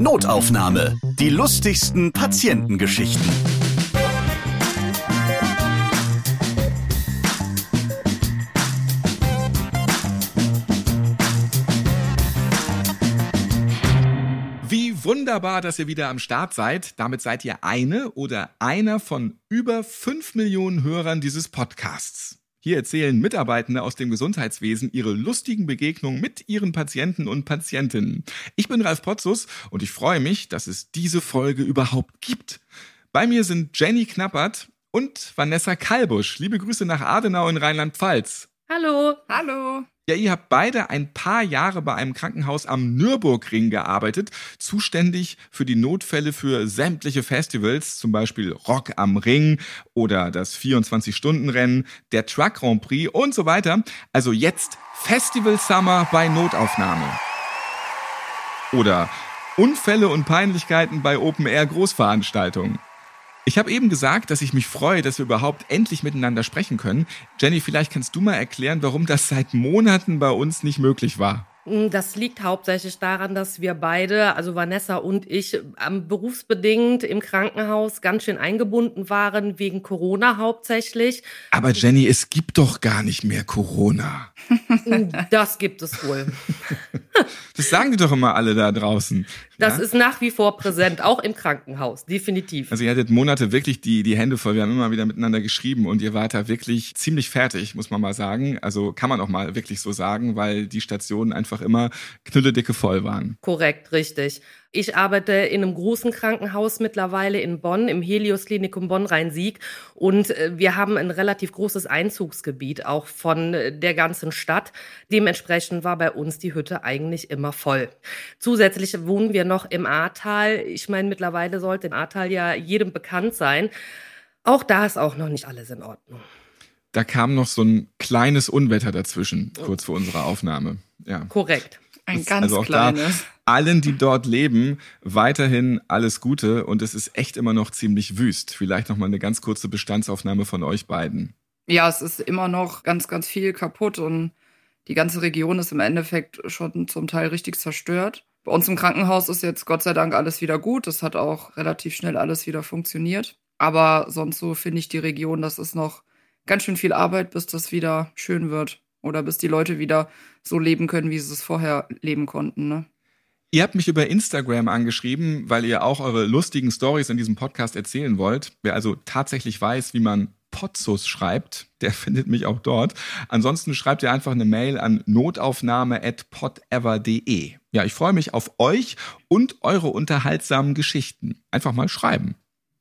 Notaufnahme. Die lustigsten Patientengeschichten. Wie wunderbar, dass ihr wieder am Start seid. Damit seid ihr eine oder einer von über fünf Millionen Hörern dieses Podcasts. Hier erzählen Mitarbeitende aus dem Gesundheitswesen ihre lustigen Begegnungen mit ihren Patienten und Patientinnen. Ich bin Ralf Potzus und ich freue mich, dass es diese Folge überhaupt gibt. Bei mir sind Jenny Knappert und Vanessa Kalbusch. Liebe Grüße nach Adenau in Rheinland-Pfalz. Hallo. Hallo. Ja, ihr habt beide ein paar Jahre bei einem Krankenhaus am Nürburgring gearbeitet, zuständig für die Notfälle für sämtliche Festivals, zum Beispiel Rock am Ring oder das 24-Stunden-Rennen, der Truck Grand Prix und so weiter. Also jetzt Festival Summer bei Notaufnahme. Oder Unfälle und Peinlichkeiten bei Open Air Großveranstaltungen. Ich habe eben gesagt, dass ich mich freue, dass wir überhaupt endlich miteinander sprechen können. Jenny, vielleicht kannst du mal erklären, warum das seit Monaten bei uns nicht möglich war. Mm, das liegt hauptsächlich daran, dass wir beide, also Vanessa und ich, berufsbedingt im Krankenhaus ganz schön eingebunden waren, wegen Corona hauptsächlich. Aber Jenny, es gibt doch gar nicht mehr Corona. Mm, das gibt es wohl. Das sagen die doch immer alle da draußen. Das ja? ist nach wie vor präsent, auch im Krankenhaus, definitiv. Also ihr hattet Monate wirklich die, die Hände voll. Wir haben immer wieder miteinander geschrieben und ihr wart da wirklich ziemlich fertig, muss man mal sagen. Also kann man auch mal wirklich so sagen, weil die Stationen einfach immer knülledicke voll waren. Korrekt, richtig. Ich arbeite in einem großen Krankenhaus mittlerweile in Bonn, im Helios Klinikum Bonn-Rhein-Sieg. Und äh, wir haben ein relativ großes Einzugsgebiet auch von äh, der ganzen Stadt. Dementsprechend war bei uns die Hütte eigentlich immer voll. Zusätzlich wohnen wir noch im Ahrtal. Ich meine, mittlerweile sollte im Ahrtal ja jedem bekannt sein. Auch da ist auch noch nicht alles in Ordnung. Da kam noch so ein kleines Unwetter dazwischen, kurz vor unserer Aufnahme. Ja. Korrekt. Ein ganz also kleines. allen, die dort leben, weiterhin alles Gute und es ist echt immer noch ziemlich wüst. Vielleicht noch mal eine ganz kurze Bestandsaufnahme von euch beiden. Ja, es ist immer noch ganz, ganz viel kaputt und die ganze Region ist im Endeffekt schon zum Teil richtig zerstört. Bei uns im Krankenhaus ist jetzt Gott sei Dank alles wieder gut. Das hat auch relativ schnell alles wieder funktioniert. Aber sonst so finde ich die Region, das ist noch ganz schön viel Arbeit, bis das wieder schön wird. Oder bis die Leute wieder so leben können, wie sie es vorher leben konnten. Ne? Ihr habt mich über Instagram angeschrieben, weil ihr auch eure lustigen Stories in diesem Podcast erzählen wollt. Wer also tatsächlich weiß, wie man Potzus schreibt, der findet mich auch dort. Ansonsten schreibt ihr einfach eine Mail an notaufnahme@potever.de. Ja, ich freue mich auf euch und eure unterhaltsamen Geschichten. Einfach mal schreiben.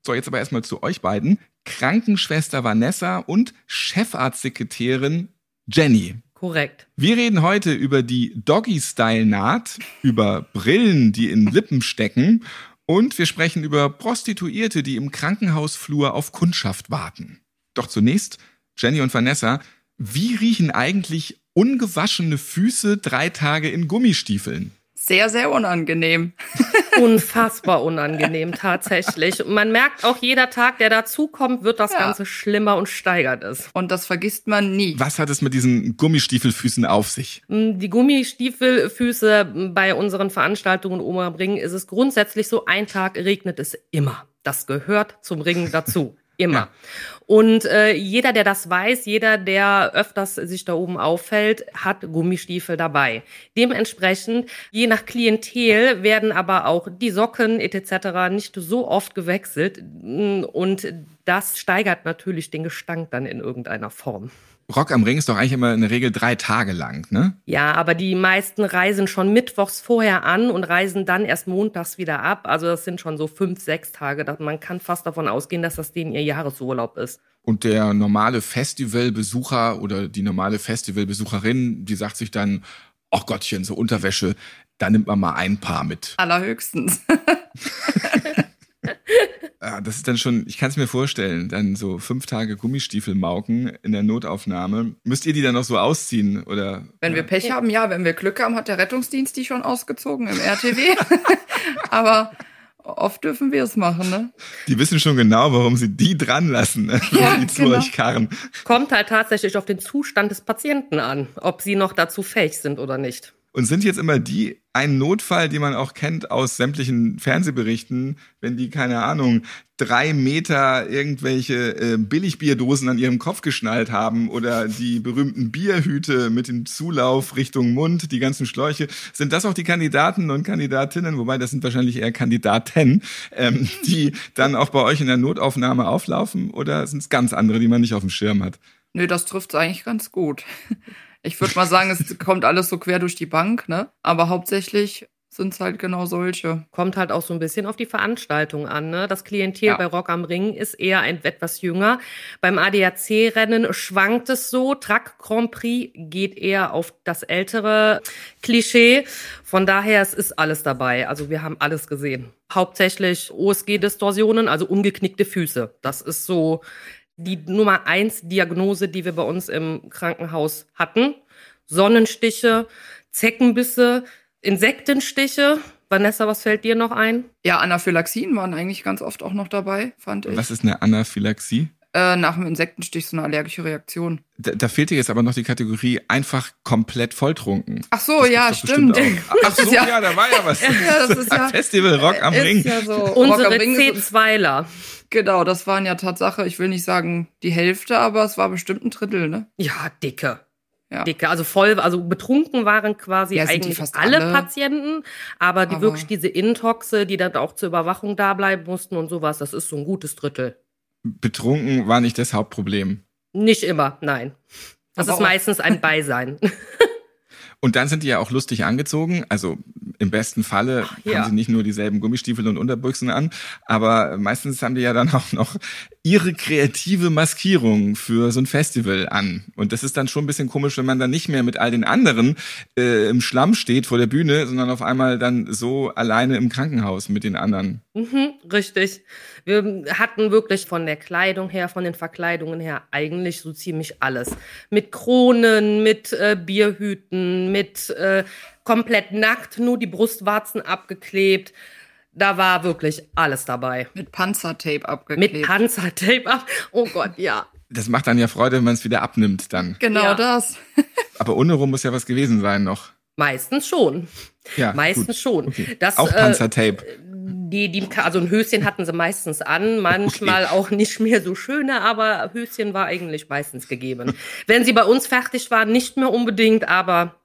So, jetzt aber erstmal zu euch beiden. Krankenschwester Vanessa und Chefarztsekretärin Jenny. Korrekt. Wir reden heute über die Doggy-Style-Naht, über Brillen, die in Lippen stecken und wir sprechen über Prostituierte, die im Krankenhausflur auf Kundschaft warten. Doch zunächst, Jenny und Vanessa, wie riechen eigentlich ungewaschene Füße drei Tage in Gummistiefeln? Sehr, sehr unangenehm. Unfassbar unangenehm, tatsächlich. Und man merkt auch, jeder Tag, der dazukommt, wird das ja. Ganze schlimmer und steigert es. Und das vergisst man nie. Was hat es mit diesen Gummistiefelfüßen auf sich? Mm, die Gummistiefelfüße bei unseren Veranstaltungen Oma Ring ist es grundsätzlich so, ein Tag regnet es immer. Das gehört zum Ringen dazu. Immer. Ja. Und äh, jeder, der das weiß, jeder, der öfters sich da oben auffällt, hat Gummistiefel dabei. Dementsprechend, je nach Klientel, werden aber auch die Socken etc. nicht so oft gewechselt. Und das steigert natürlich den Gestank dann in irgendeiner Form. Rock am Ring ist doch eigentlich immer in der Regel drei Tage lang, ne? Ja, aber die meisten reisen schon mittwochs vorher an und reisen dann erst montags wieder ab. Also das sind schon so fünf, sechs Tage. Man kann fast davon ausgehen, dass das denen ihr Jahresurlaub ist. Und der normale Festivalbesucher oder die normale Festivalbesucherin, die sagt sich dann, ach Gottchen, so Unterwäsche, da nimmt man mal ein Paar mit. Allerhöchstens. Ja, das ist dann schon, ich kann es mir vorstellen, dann so fünf Tage Gummistiefel mauken in der Notaufnahme. Müsst ihr die dann noch so ausziehen oder? Wenn wir Pech haben, ja. Wenn wir Glück haben, hat der Rettungsdienst die schon ausgezogen im RTW. Aber oft dürfen wir es machen, ne? Die wissen schon genau, warum sie die dran lassen, ne? ja, die zu genau. euch karren. Kommt halt tatsächlich auf den Zustand des Patienten an, ob sie noch dazu fähig sind oder nicht. Und sind jetzt immer die ein Notfall, die man auch kennt aus sämtlichen Fernsehberichten, wenn die, keine Ahnung, drei Meter irgendwelche äh, Billigbierdosen an ihrem Kopf geschnallt haben oder die berühmten Bierhüte mit dem Zulauf Richtung Mund, die ganzen Schläuche. Sind das auch die Kandidaten und Kandidatinnen, wobei das sind wahrscheinlich eher Kandidaten, ähm, die dann auch bei euch in der Notaufnahme auflaufen oder sind es ganz andere, die man nicht auf dem Schirm hat? Nö, das trifft eigentlich ganz gut. Ich würde mal sagen, es kommt alles so quer durch die Bank, ne? Aber hauptsächlich sind es halt genau solche. Kommt halt auch so ein bisschen auf die Veranstaltung an. Ne? Das Klientel Ja. bei Rock am Ring ist eher ein etwas jünger. Beim ADAC-Rennen schwankt es so. Truck Grand Prix geht eher auf das ältere Klischee. Von daher, es ist alles dabei. Also wir haben alles gesehen. Hauptsächlich OSG-Distorsionen, also umgeknickte Füße. Das ist so die Nummer eins Diagnose, die wir bei uns im Krankenhaus hatten. Sonnenstiche, Zeckenbisse, Insektenstiche. Vanessa, was fällt dir noch ein? Ja, Anaphylaxien waren eigentlich ganz oft auch noch dabei, fand ich. Was ist eine Anaphylaxie? Äh, nach dem Insektenstich so eine allergische Reaktion. Da, da fehlte jetzt aber noch die Kategorie einfach komplett volltrunken. Ach so, Das ja, stimmt. Ach so, ja, ja- da war ja was. Ja, das ist ja- Festival Rock am Ist Ring. ja so. Unsere am Ring ist- C2ler. Genau, das waren ja Tatsache, ich will nicht sagen die Hälfte, aber es war bestimmt ein Drittel, ne? Ja, dicke. Ja. Dicke, also voll, also betrunken waren quasi Ja, eigentlich fast alle, alle. Patienten, aber die Aber- wirklich diese Intoxe, die dann auch zur Überwachung da bleiben mussten und sowas, das ist so ein gutes Drittel. Betrunken war nicht das Hauptproblem. Nicht immer, nein. Das Aber ist meistens ein Beisein. Und dann sind die ja auch lustig angezogen. Also im besten Falle ja. haben sie nicht nur dieselben Gummistiefel und Unterbüchsen an, aber meistens haben die ja dann auch noch ihre kreative Maskierung für so ein Festival an. Und das ist dann schon ein bisschen komisch, wenn man dann nicht mehr mit all den anderen äh, im Schlamm steht vor der Bühne, sondern auf einmal dann so alleine im Krankenhaus mit den anderen. Mhm, richtig. Wir hatten wirklich von der Kleidung her, von den Verkleidungen her eigentlich so ziemlich alles. Mit Kronen, mit äh, Bierhüten, mit äh, komplett nackt, nur die Brustwarzen abgeklebt. Da war wirklich alles dabei. Mit Panzertape abgeklebt. Mit Panzertape ab. Oh Gott, ja. Das macht dann ja Freude, wenn man es wieder abnimmt dann. Genau Ja. das. Aber untenrum muss ja was gewesen sein noch. Meistens schon. Ja, Meistens gut. schon. Okay. Das, auch äh, Panzertape. Die, die, also ein Höschen hatten sie meistens an, manchmal auch nicht mehr so schöne, aber Höschen war eigentlich meistens gegeben. Wenn sie bei uns fertig waren, nicht mehr unbedingt, aber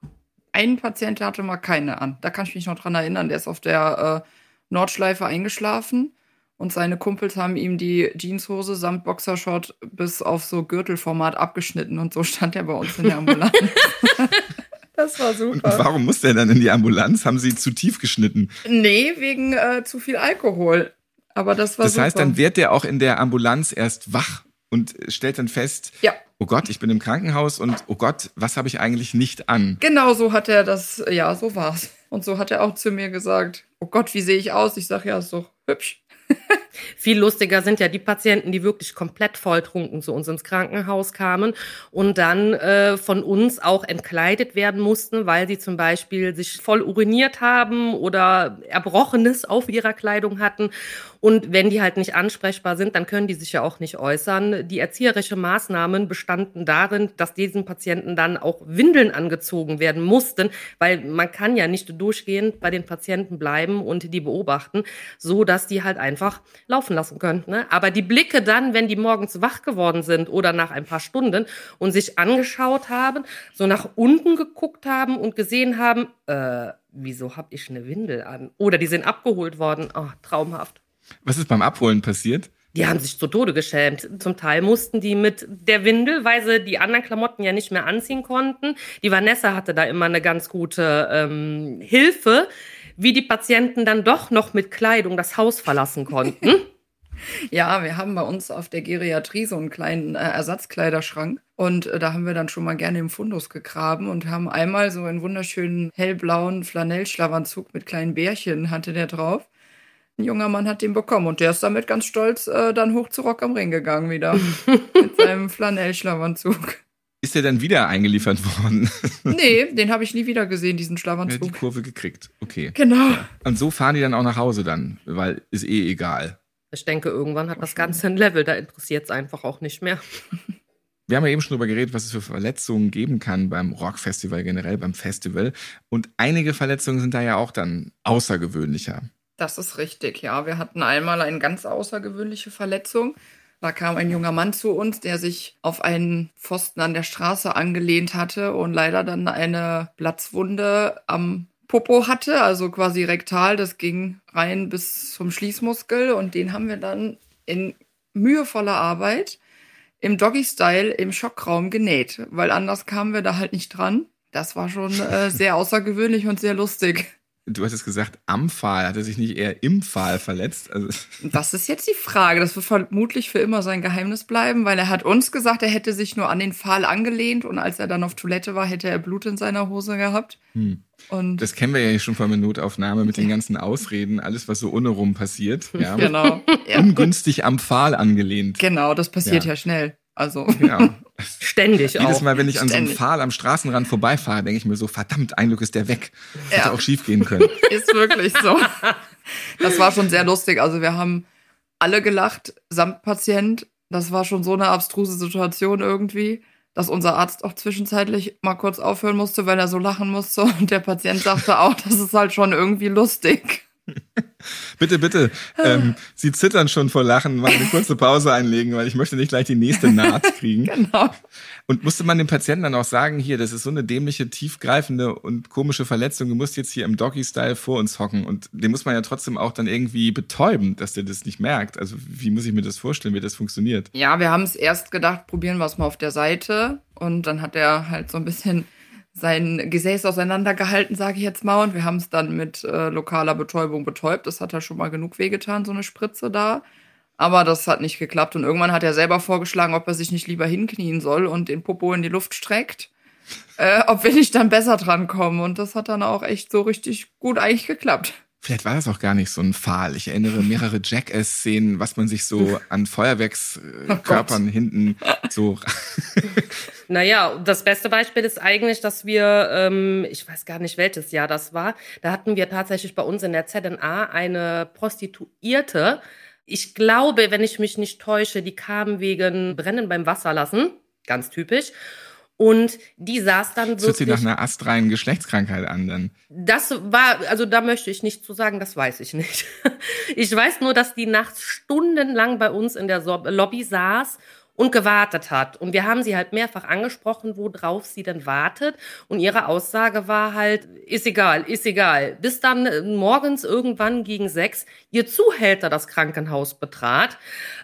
Ein Patient der hatte mal keine an. Da kann ich mich noch dran erinnern. Der ist auf der äh, Nordschleife eingeschlafen und seine Kumpels haben ihm die Jeanshose samt Boxershort bis auf so Gürtelformat abgeschnitten und so stand er bei uns in der Ambulanz. das war Und super. warum muss der dann in die Ambulanz? Haben sie zu tief geschnitten? Nee, wegen äh, zu viel Alkohol. Aber das war Das super. heißt, dann wird der auch in der Ambulanz erst wach und stellt dann fest, Ja, oh Gott, ich bin im Krankenhaus und oh Gott, was habe ich eigentlich nicht an? genau so hat er das, ja, so war's. Und so hat er auch zu mir gesagt, oh Gott, wie sehe ich aus? Ich sag, ja, ist doch hübsch. Viel lustiger sind ja die Patienten, die wirklich komplett volltrunken zu uns ins Krankenhaus kamen und dann äh, von uns auch entkleidet werden mussten, weil sie zum Beispiel sich voll uriniert haben oder Erbrochenes auf ihrer Kleidung hatten. Und wenn die halt nicht ansprechbar sind, dann können die sich ja auch nicht äußern. Die erzieherische Maßnahmen bestanden darin, dass diesen Patienten dann auch Windeln angezogen werden mussten, weil man kann ja nicht durchgehend bei den Patienten bleiben und die beobachten, so dass die halt einfach laufen lassen können. Ne? Aber die Blicke dann, wenn die morgens wach geworden sind oder nach ein paar Stunden und sich angeschaut haben, so nach unten geguckt haben und gesehen haben, äh, wieso hab ich eine Windel an? Oder die sind abgeholt worden. Oh, traumhaft. Was ist beim Abholen passiert? Die haben sich zu Tode geschämt. Zum Teil mussten die mit der Windel, weil sie die anderen Klamotten ja nicht mehr anziehen konnten. Die Vanessa hatte da immer eine ganz gute ähm, Hilfe, wie die Patienten dann doch noch mit Kleidung das Haus verlassen konnten. Ja, wir haben bei uns auf der Geriatrie so einen kleinen äh, Ersatzkleiderschrank und äh, da haben wir dann schon mal gerne im Fundus gegraben und haben einmal so einen wunderschönen hellblauen Flanellschlafanzug mit kleinen Bärchen hatte der drauf. Ein junger Mann hat den bekommen und der ist damit ganz stolz äh, dann hoch zu Rock am Ring gegangen wieder mit seinem Flanellschlafanzug. Ist der dann wieder eingeliefert worden? Nee, den habe ich nie wieder gesehen, diesen Er hat die Schlafanzug. Kurve gekriegt. Okay. Genau. Und so fahren die dann auch nach Hause dann, weil ist eh egal. Ich denke, irgendwann hat das Ganze ein Level, da interessiert es einfach auch nicht mehr. Wir haben ja eben schon darüber geredet, was es für Verletzungen geben kann beim Rockfestival, generell beim Festival. Und einige Verletzungen sind da ja auch dann außergewöhnlicher. Das ist richtig, ja. Wir hatten einmal eine ganz außergewöhnliche Verletzung. Da kam ein junger Mann zu uns, der sich auf einen Pfosten an der Straße angelehnt hatte und leider dann eine Platzwunde am Popo hatte, also quasi rektal. Das ging rein bis zum Schließmuskel und den haben wir dann in mühevoller Arbeit im Doggy-Style im Schockraum genäht, weil anders kamen wir da halt nicht dran. Das war schon äh, sehr außergewöhnlich und sehr lustig. Du hattest gesagt, am Pfahl. Hat er sich nicht eher im Pfahl verletzt? Also das ist jetzt die Frage. Das wird vermutlich für immer sein Geheimnis bleiben, weil er hat uns gesagt, er hätte sich nur an den Pfahl angelehnt und als er dann auf Toilette war, hätte er Blut in seiner Hose gehabt. Hm. Und das kennen wir ja schon von Minutaufnahme mit den ganzen Ausreden, alles, was so ohne rum passiert. Ja. Genau. Ungünstig am Pfahl angelehnt. Genau, das passiert ja, ja schnell. Also. Genau. Ständig auch. Jedes Mal, wenn ich an Ständig. so einem Pfahl am Straßenrand vorbeifahre, denke ich mir so, verdammt, ein Glück ist der weg. Ja. Hätte auch schief gehen können. Ist wirklich so. Das war schon sehr lustig. Also wir haben alle gelacht, samt Patient. Das war schon so eine abstruse Situation irgendwie, dass unser Arzt auch zwischenzeitlich mal kurz aufhören musste, weil er so lachen musste. Und der Patient sagte auch, das ist halt schon irgendwie lustig. bitte, bitte. Ähm, Sie zittern schon vor Lachen. Mal eine kurze Pause einlegen, weil ich möchte nicht gleich die nächste Naht kriegen. genau. Und musste man dem Patienten dann auch sagen, hier, das ist so eine dämliche, tiefgreifende und komische Verletzung. Du musst jetzt hier im Doggy-Style vor uns hocken. Und den muss man ja trotzdem auch dann irgendwie betäuben, dass der das nicht merkt. Also wie muss ich mir das vorstellen, wie das funktioniert? Ja, wir haben es erst gedacht, probieren wir es mal auf der Seite. Und dann hat er halt so ein bisschen sein Gesäß auseinandergehalten, sage ich jetzt mal. Und wir haben es dann mit äh, lokaler Betäubung betäubt. Das hat ja schon mal genug wehgetan, so eine Spritze da. Aber das hat nicht geklappt. Und irgendwann hat er selber vorgeschlagen, ob er sich nicht lieber hinknien soll und den Popo in die Luft streckt. Äh, ob wir nicht dann besser dran kommen. Und das hat dann auch echt so richtig gut eigentlich geklappt. Vielleicht war das auch gar nicht so ein Pfahl. Ich erinnere mehrere Jackass-Szenen, was man sich so an Feuerwerkskörpern oh hinten so. naja, das beste Beispiel ist eigentlich, dass wir, ähm, ich weiß gar nicht, welches Jahr das war, da hatten wir tatsächlich bei uns in der ZNA eine Prostituierte. Ich glaube, wenn ich mich nicht täusche, die kam wegen Brennen beim Wasserlassen. Ganz typisch. Und die saß dann. Das hört sich nach einer astreinen Geschlechtskrankheit an, dann. Das war, also da möchte ich nicht zu sagen, das weiß ich nicht. Ich weiß nur, dass die nachts stundenlang bei uns in der Lobby saß und gewartet hat. Und wir haben sie halt mehrfach angesprochen, worauf sie denn wartet. Und ihre Aussage war halt, ist egal, ist egal. Bis dann äh, morgens irgendwann gegen sechs ihr Zuhälter das Krankenhaus betrat,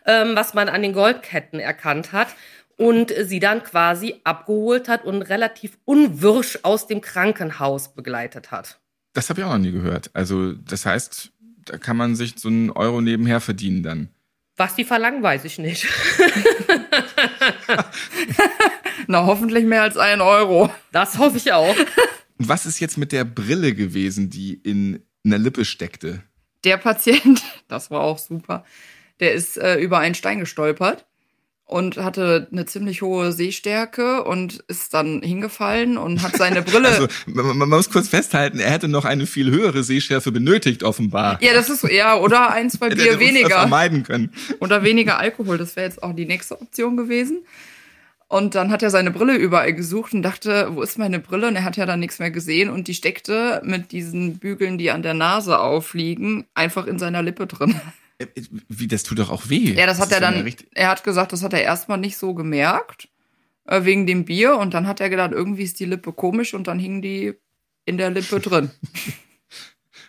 ähm, was man an den Goldketten erkannt hat und sie dann quasi abgeholt hat und relativ unwirsch aus dem Krankenhaus begleitet hat. Das habe ich auch noch nie gehört. Also das heißt, da kann man sich so einen Euro nebenher verdienen dann. Was die verlangen, weiß ich nicht. Na, hoffentlich mehr als ein Euro. Das hoffe ich auch. Und was ist jetzt mit der Brille gewesen, die in einer Lippe steckte? Der Patient, das war auch super, der ist äh, über einen Stein gestolpert und hatte eine ziemlich hohe Sehstärke und ist dann hingefallen und hat seine Brille. Also man, man, muss kurz festhalten, er hätte noch eine viel höhere Sehschärfe benötigt, offenbar. Ja, das ist ja oder ein, zwei Bier weniger. vermeiden können. Oder weniger Alkohol, das wäre jetzt auch die nächste Option gewesen. Und dann hat er seine Brille überall gesucht und dachte, wo ist meine Brille? Und er hat ja dann nichts mehr gesehen und die steckte mit diesen Bügeln, die an der Nase aufliegen, einfach in seiner Lippe drin. Äh, wie, das tut doch auch weh. Ja, das, das hat er dann, er hat gesagt, das hat er erstmal nicht so gemerkt, äh, wegen dem Bier. Und dann hat er gedacht, irgendwie ist die Lippe komisch und dann hing die in der Lippe drin.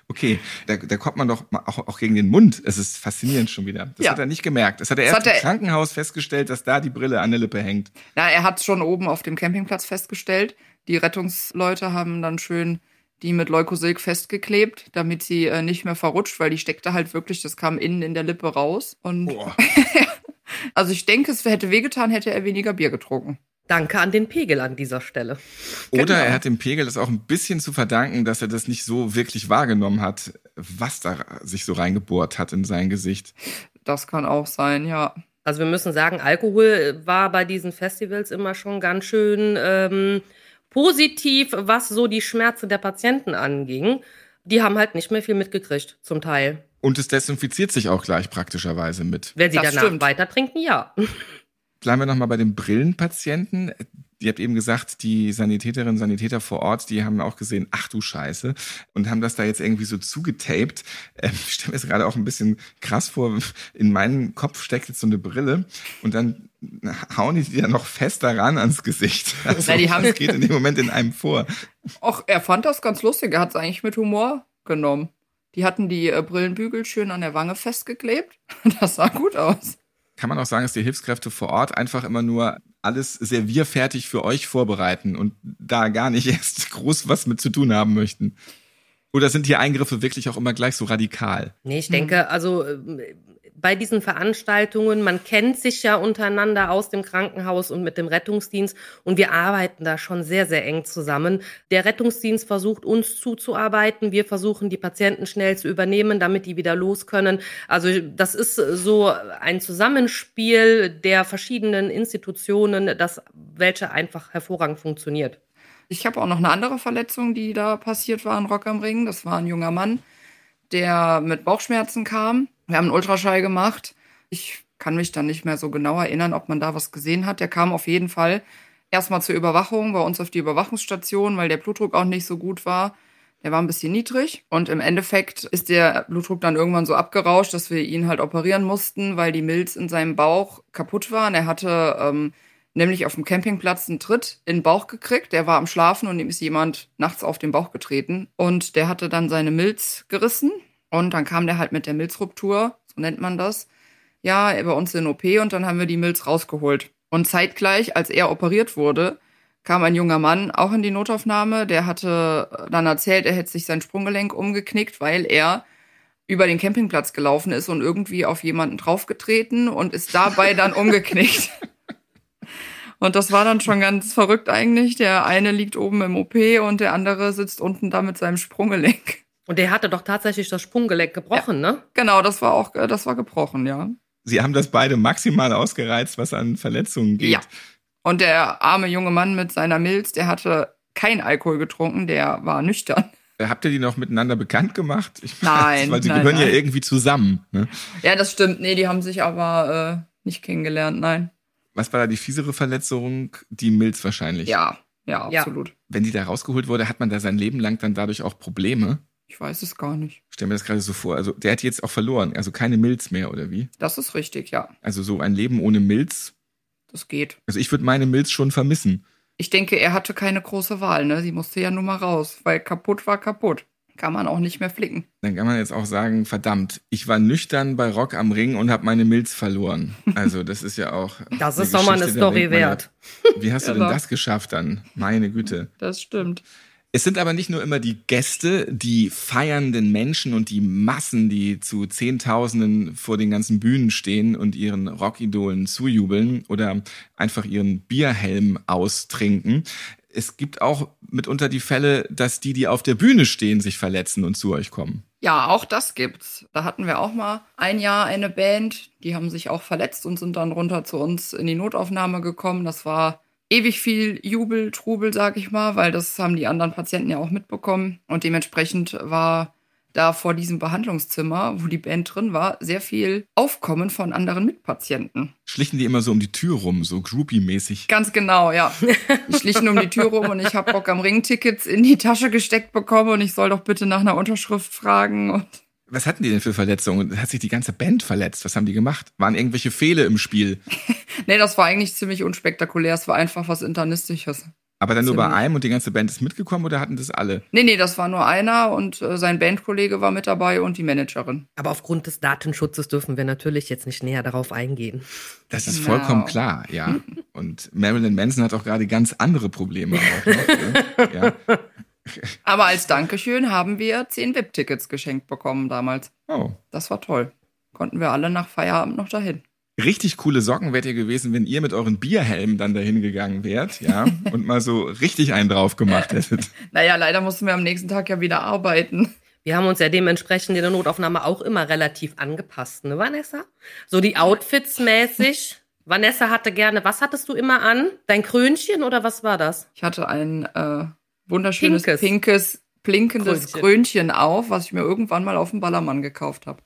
okay, da, da kommt man doch auch, auch gegen den Mund. Es ist faszinierend schon wieder. Das ja. hat er nicht gemerkt. Das hat er das erst hat im Krankenhaus festgestellt, dass da die Brille an der Lippe hängt. Ja, er hat es schon oben auf dem Campingplatz festgestellt. Die Rettungsleute haben dann schön die mit Leukosilk festgeklebt, damit sie äh, nicht mehr verrutscht, weil die steckte halt wirklich, das kam innen in der Lippe raus. Und also ich denke, es hätte wehgetan, hätte er weniger Bier getrunken. Danke an den Pegel an dieser Stelle. Oder genau. er hat dem Pegel das auch ein bisschen zu verdanken, dass er das nicht so wirklich wahrgenommen hat, was da sich so reingebohrt hat in sein Gesicht. Das kann auch sein, ja. Also wir müssen sagen, Alkohol war bei diesen Festivals immer schon ganz schön ähm, positiv, was so die Schmerzen der Patienten anging. Die haben halt nicht mehr viel mitgekriegt, zum Teil. Und es desinfiziert sich auch gleich praktischerweise mit. Wenn sie das danach stimmt. weiter trinken, ja. Bleiben wir nochmal bei den Brillenpatienten. Ihr habt eben gesagt, die Sanitäterinnen und Sanitäter vor Ort, die haben auch gesehen, ach du Scheiße, und haben das da jetzt irgendwie so zugetaped. Ähm, ich stelle mir das gerade auch ein bisschen krass vor. In meinem Kopf steckt jetzt so eine Brille und dann hauen die die ja noch fest daran ans Gesicht. Also, Na, die haben- das geht in dem Moment in einem vor. Och, er fand das ganz lustig. Er hat es eigentlich mit Humor genommen. Die hatten die äh, Brillenbügel schön an der Wange festgeklebt. Das sah gut aus. Kann man auch sagen, dass die Hilfskräfte vor Ort einfach immer nur alles servierfertig für euch vorbereiten und da gar nicht erst groß was mit zu tun haben möchten? Oder sind die Eingriffe wirklich auch immer gleich so radikal? Nee, ich denke, also ähm, bei diesen Veranstaltungen, man kennt sich ja untereinander aus dem Krankenhaus und mit dem Rettungsdienst und wir arbeiten da schon sehr, sehr eng zusammen. Der Rettungsdienst versucht uns zuzuarbeiten, wir versuchen die Patienten schnell zu übernehmen, damit die wieder los können. Also das ist so ein Zusammenspiel der verschiedenen Institutionen, das welche einfach hervorragend funktioniert. Ich habe auch noch eine andere Verletzung, die da passiert war in Rock am Ring. Das war ein junger Mann, der mit Bauchschmerzen kam. Wir haben einen Ultraschall gemacht. Ich kann mich dann nicht mehr so genau erinnern, ob man da was gesehen hat. Der kam auf jeden Fall erstmal zur Überwachung bei uns auf die Überwachungsstation, weil der Blutdruck auch nicht so gut war. Der war ein bisschen niedrig und im Endeffekt ist der Blutdruck dann irgendwann so abgerauscht, dass wir ihn halt operieren mussten, weil die Milz in seinem Bauch kaputt war. Und er hatte ähm, nämlich auf dem Campingplatz einen Tritt in den Bauch gekriegt. Der war am Schlafen und ihm ist jemand nachts auf den Bauch getreten und der hatte dann seine Milz gerissen und dann kam der halt mit der Milzruptur, so nennt man das, ja, bei uns in OP und dann haben wir die Milz rausgeholt. Und zeitgleich, als er operiert wurde, kam ein junger Mann auch in die Notaufnahme. Der hatte dann erzählt, er hätte sich sein Sprunggelenk umgeknickt, weil er über den Campingplatz gelaufen ist und irgendwie auf jemanden draufgetreten und ist dabei dann umgeknickt. Und das war dann schon ganz verrückt eigentlich. Der eine liegt oben im OP und der andere sitzt unten da mit seinem Sprunggelenk. Und der hatte doch tatsächlich das Sprunggelenk gebrochen, ne? Genau, das war auch, das war gebrochen, ja. Sie haben das beide maximal ausgereizt, was an Verletzungen geht. Ja. Und der arme junge Mann mit seiner Milz, der hatte kein Alkohol getrunken, der war nüchtern. Habt ihr die noch miteinander bekannt gemacht? Ich Nein, Weil sie nein, gehören ja nein. irgendwie zusammen. Ne? Ja, das stimmt. Nee, die haben sich aber äh, nicht kennengelernt, nein. Was war da die fiesere Verletzung? Die Milz wahrscheinlich. Ja, ja, Ja. absolut. Wenn die da rausgeholt wurde, hat man da sein Leben lang dann dadurch auch Probleme? Ich weiß es gar nicht. Stell mir das gerade so vor. Also der hat jetzt auch verloren. Also keine Milz mehr, oder wie? Das ist richtig, ja. Also so ein Leben ohne Milz. Das geht. Also ich würde meine Milz schon vermissen. Ich denke, er hatte keine große Wahl, ne? Sie musste ja nur mal raus, weil kaputt war kaputt. Kann man auch nicht mehr flicken. Dann kann man jetzt auch sagen, verdammt, ich war nüchtern bei Rock am Ring und habe meine Milz verloren. Also das ist ja auch. Das ist doch mal eine Story wert. Wie hast du denn das geschafft dann? Meine Güte. Das stimmt. Es sind aber nicht nur immer die Gäste, die feiernden Menschen und die Massen, die zu Zehntausenden vor den ganzen Bühnen stehen und ihren Rockidolen zujubeln oder einfach ihren Bierhelm austrinken. Es gibt auch mitunter die Fälle, dass die, die auf der Bühne stehen, sich verletzen und zu euch kommen. Ja, auch das gibt's. Da hatten wir auch mal ein Jahr eine Band, die haben sich auch verletzt und sind dann runter zu uns in die Notaufnahme gekommen. Das war ewig viel Jubel, Trubel, sag ich mal, weil das haben die anderen Patienten ja auch mitbekommen. Und dementsprechend war da vor diesem Behandlungszimmer, wo die Band drin war, sehr viel Aufkommen von anderen Mitpatienten. Schlichen die immer so um die Tür rum, so groupie-mäßig. Ganz genau, ja. Die schlichen um die Tür rum und ich habe Rock am Ring Tickets in die Tasche gesteckt bekommen und ich soll doch bitte nach einer Unterschrift fragen und Was hatten die denn für Verletzungen? Hat sich die ganze Band verletzt? Was haben die gemacht? Waren irgendwelche Fehle im Spiel? Nee, das war eigentlich ziemlich unspektakulär. Es war einfach was Internistisches. Aber dann nur bei einem und die ganze Band ist mitgekommen oder hatten das alle? Nee, nee, das war nur einer und äh, sein Bandkollege war mit dabei und die Managerin. Aber aufgrund des Datenschutzes dürfen wir natürlich jetzt nicht näher darauf eingehen. Das ist Genau. vollkommen klar, ja. Und Marilyn Manson hat auch gerade ganz andere Probleme auch noch. ne? ja. Aber als Dankeschön haben wir zehn VIP-Tickets geschenkt bekommen damals. Oh. Das war toll. Konnten wir alle nach Feierabend noch dahin. Richtig coole Socken wärt ihr gewesen, wenn ihr mit euren Bierhelmen dann dahin gegangen wärt, ja, und mal so richtig einen drauf gemacht hättet. Naja, leider mussten wir am nächsten Tag ja wieder arbeiten. Wir haben uns ja dementsprechend in der Notaufnahme auch immer relativ angepasst, ne, Vanessa? So die Outfits mäßig. Vanessa hatte gerne, was hattest du immer an? Dein Krönchen oder was war das? Ich hatte ein äh, wunderschönes Pinkes. pinkes, blinkendes Krönchen. Krönchen auf, was ich mir irgendwann mal auf dem Ballermann gekauft habe.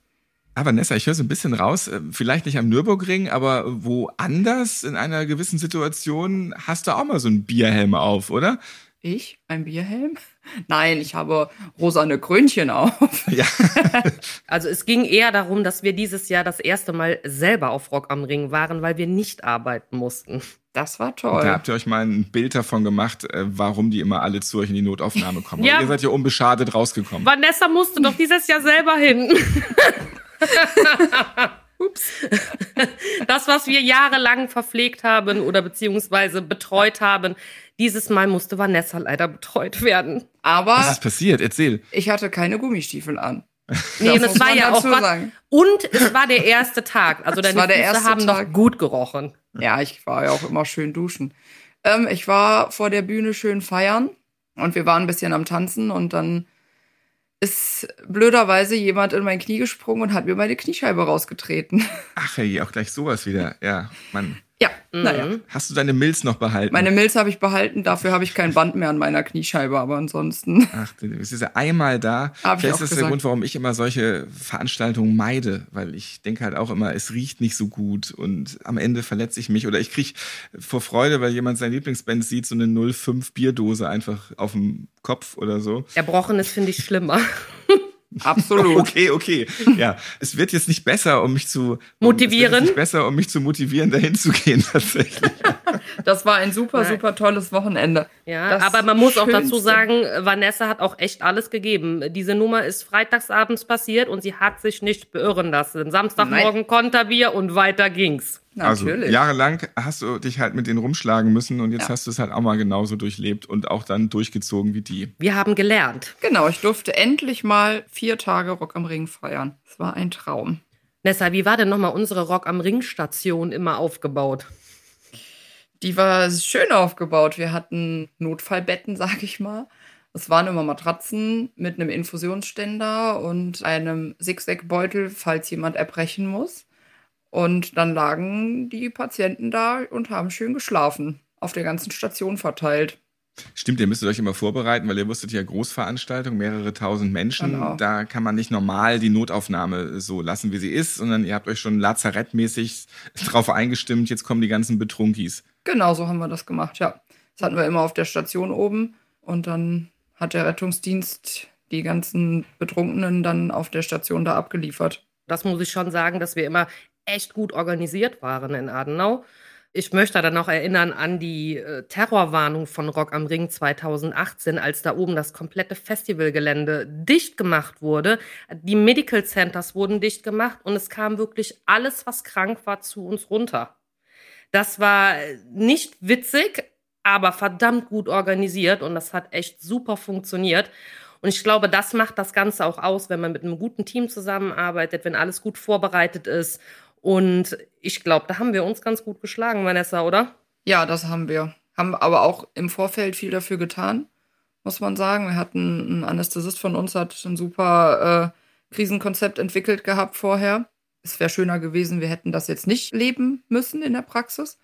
Aber Nessa, ich höre so ein bisschen raus, äh, vielleicht nicht am Nürburgring, aber woanders in einer gewissen Situation hast du auch mal so einen Bierhelm auf, oder? Ich? Ein Bierhelm? Nein, ich habe rosane Krönchen auf. Ja. Also es ging eher darum, dass wir dieses Jahr das erste Mal selber auf Rock am Ring waren, weil wir nicht arbeiten mussten. Das war Und toll. da habt ihr euch mal ein Bild davon gemacht, äh, warum die immer alle zu euch in die Notaufnahme kommen. Ja. Und ihr seid ja unbeschadet rausgekommen. Vanessa musste doch dieses Jahr selber hin. Ups. Das, was wir jahrelang verpflegt haben oder beziehungsweise betreut haben, dieses Mal musste Vanessa leider betreut werden. Was Aber ist passiert? Erzähl. ich hatte keine Gummistiefel an. Nee, Das und es muss war ja auch was. Und es war der erste Tag. Also deine war der Füße erste haben Tag. noch gut gerochen. Ja, ich war ja auch immer schön duschen. Ähm, ich war vor der Bühne schön feiern und wir waren ein bisschen am Tanzen und dann ist blöderweise jemand in mein Knie gesprungen und hat mir meine Kniescheibe rausgetreten. Ach hey, auch gleich sowas wieder. Ja, Mann. Ja, Mhm. naja. Hast du deine Milz noch behalten? Meine Milz habe ich behalten, dafür habe ich kein Band mehr an meiner Kniescheibe, aber ansonsten. Ach, es ist ja einmal da. Hab ich Vielleicht auch ist das der gesagt. Grund, warum ich immer solche Veranstaltungen meide, weil ich denke halt auch immer, es riecht nicht so gut und am Ende verletze ich mich oder ich krieg vor Freude, weil jemand seine Lieblingsband sieht, so eine 05 Bierdose einfach auf dem Kopf oder so. Erbrochenes finde ich schlimmer. Absolut. Okay, okay. Ja, es wird jetzt nicht besser, um mich zu Motivieren? Es wird jetzt nicht besser, um mich zu motivieren, dahin zu gehen tatsächlich. Das war ein super, Nein. super tolles Wochenende. Ja, Das aber man muss auch dazu Schönste. sagen, Vanessa hat auch echt alles gegeben. Diese Nummer ist freitagsabends passiert und sie hat sich nicht beirren lassen. Samstagmorgen Konterbier und weiter ging's. Natürlich. Also jahrelang hast du dich halt mit denen rumschlagen müssen und jetzt Ja. hast du es halt auch mal genauso durchlebt und auch dann durchgezogen wie die. Wir haben gelernt. Genau, ich durfte endlich mal vier Tage Rock am Ring feiern. Es war ein Traum. Nessa, wie war denn nochmal unsere Rock am Ring Station immer aufgebaut? Die war schön aufgebaut. Wir hatten Notfallbetten, sag ich mal. Es waren immer Matratzen mit einem Infusionsständer und einem Zigzag-Beutel, falls jemand erbrechen muss. Und dann lagen die Patienten da und haben schön geschlafen. Auf der ganzen Station verteilt. Stimmt, ihr müsstet euch immer vorbereiten, weil ihr wusstet ja Großveranstaltung, mehrere tausend Menschen. Genau. Da kann man nicht normal die Notaufnahme so lassen, wie sie ist, sondern ihr habt euch schon lazarettmäßig drauf eingestimmt, jetzt kommen die ganzen Betrunkis. Genau so haben wir das gemacht, ja. Das hatten wir immer auf der Station oben. Und dann hat der Rettungsdienst die ganzen Betrunkenen dann auf der Station da abgeliefert. Das muss ich schon sagen, dass wir immer echt gut organisiert waren in Adenau. Ich möchte dann noch erinnern an die äh, Terrorwarnung von Rock am Ring 2018, als da oben das komplette Festivalgelände dicht gemacht wurde. Die Medical Centers wurden dicht gemacht und es kam wirklich alles, was krank war, zu uns runter. Das war nicht witzig, aber verdammt gut organisiert und das hat echt super funktioniert. Und ich glaube, das macht das Ganze auch aus, wenn man mit einem guten Team zusammenarbeitet, wenn alles gut vorbereitet ist. Und ich glaube, da haben wir uns ganz gut geschlagen, Vanessa, oder? Ja, das haben wir. Haben aber auch im Vorfeld viel dafür getan, muss man sagen. Wir hatten ein Anästhesist von uns, hat ein super äh, Krisenkonzept entwickelt gehabt vorher. Es wäre schöner gewesen, wir hätten das jetzt nicht leben müssen in der Praxis.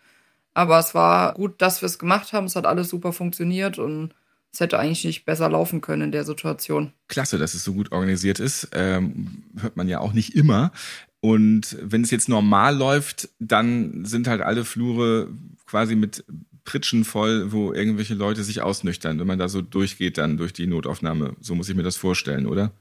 Aber es war gut, dass wir es gemacht haben. Es hat alles super funktioniert und es hätte eigentlich nicht besser laufen können in der Situation. Klasse, dass es so gut organisiert ist. Ähm, hört man ja auch nicht immer. Und wenn es jetzt normal läuft, dann sind halt alle Flure quasi mit Pritschen voll, wo irgendwelche Leute sich ausnüchtern, wenn man da so durchgeht dann durch die Notaufnahme. So muss ich mir das vorstellen, oder?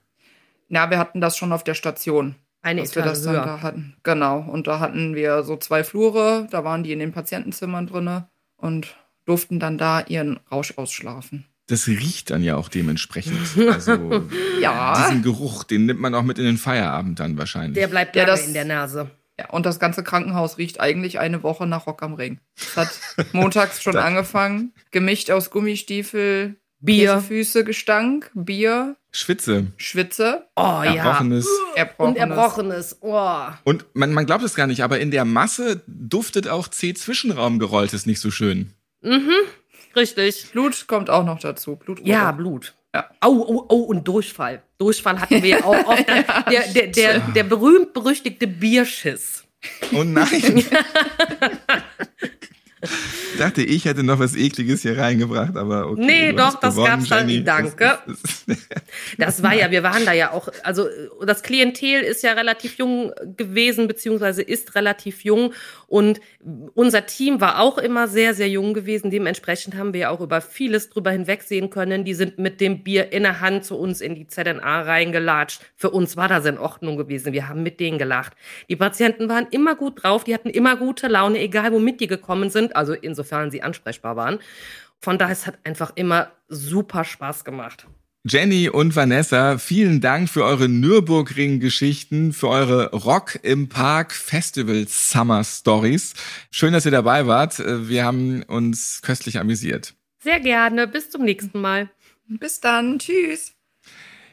Ja, wir hatten das schon auf der Station. Eine dass wir das Etage dann höher. da hatten. Genau. Und da hatten wir so zwei Flure, da waren die in den Patientenzimmern drinne und durften dann da ihren Rausch ausschlafen. Das riecht dann ja auch dementsprechend. Also Ja. diesen Geruch, den nimmt man auch mit in den Feierabend dann wahrscheinlich. Der bleibt Ja, das- in der Nase. ja. Und das ganze Krankenhaus riecht eigentlich eine Woche nach Rock am Ring. Es hat montags schon angefangen, gemischt aus Gummistiefel, Bier. Füße Gestank, Bier, Schwitze, Schwitze, Oh ja. Erbrochenes. Erbrochenes. Und Erbrochenes. Oh. Und man, man glaubt es gar nicht, aber in der Masse duftet auch C-Zwischenraumgerolltes nicht so schön. Mhm. Richtig. Blut kommt auch noch dazu. Blut Ja, Blut. Ja. Oh, oh, oh, und Durchfall. Durchfall hatten wir auch oft. Der, der, der, der berühmt-berüchtigte Bierschiss. Oh nein. Ich dachte, ich hätte noch was Ekliges hier reingebracht, aber okay. Nee, doch, das gewonnen, gab's dann. Jenny. Danke. Das, das, Das war ja, wir waren da ja auch, also das Klientel ist ja relativ jung gewesen, beziehungsweise ist relativ jung. Und unser Team war auch immer sehr, sehr jung gewesen. Dementsprechend haben wir ja auch über vieles drüber hinwegsehen können. Die sind mit dem Bier in der Hand zu uns in die ZNA reingelatscht. Für uns war das in Ordnung gewesen. Wir haben mit denen gelacht. Die Patienten waren immer gut drauf, die hatten immer gute Laune, egal womit die gekommen sind, also insofern sie ansprechbar waren. Von daher, es hat einfach immer super Spaß gemacht. Jenny und Vanessa, vielen Dank für eure Nürburgring-Geschichten, für eure Rock im Park Festival Summer Stories. Schön, dass ihr dabei wart. Wir haben uns köstlich amüsiert. Sehr gerne. Bis zum nächsten Mal. Bis dann. Tschüss.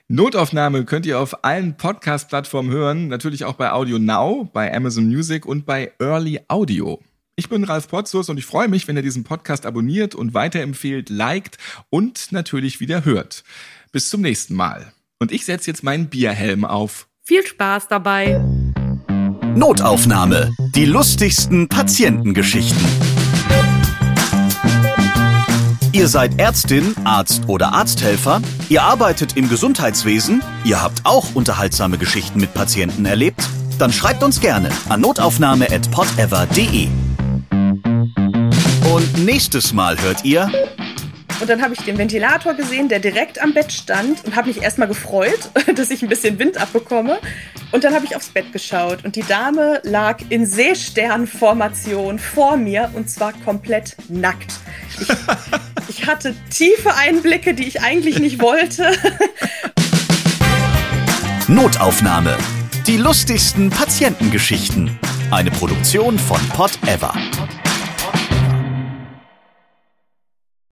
Notaufnahme könnt ihr auf allen Podcast-Plattformen hören, natürlich auch bei Audio Now, bei Amazon Music und bei Early Audio. Ich bin Ralf Potzus und ich freue mich, wenn ihr diesen Podcast abonniert und weiterempfehlt, liked und natürlich wieder hört. Bis zum nächsten Mal. Und ich setze jetzt meinen Bierhelm auf. Viel Spaß dabei. Notaufnahme. Die lustigsten Patientengeschichten. Ihr seid Ärztin, Arzt oder Arzthelfer, ihr arbeitet im Gesundheitswesen, ihr habt auch unterhaltsame Geschichten mit Patienten erlebt, dann schreibt uns gerne an notaufnahme@podever.de. Und nächstes Mal hört ihr Und dann habe ich den Ventilator gesehen, der direkt am Bett stand und habe mich erstmal gefreut, dass ich ein bisschen Wind abbekomme. Und dann habe ich aufs Bett geschaut und die Dame lag in Seesternformation vor mir und zwar komplett nackt. Ich, ich hatte tiefe Einblicke, die ich eigentlich nicht wollte. Notaufnahme. Die lustigsten Patientengeschichten. Eine Produktion von Pod Ever.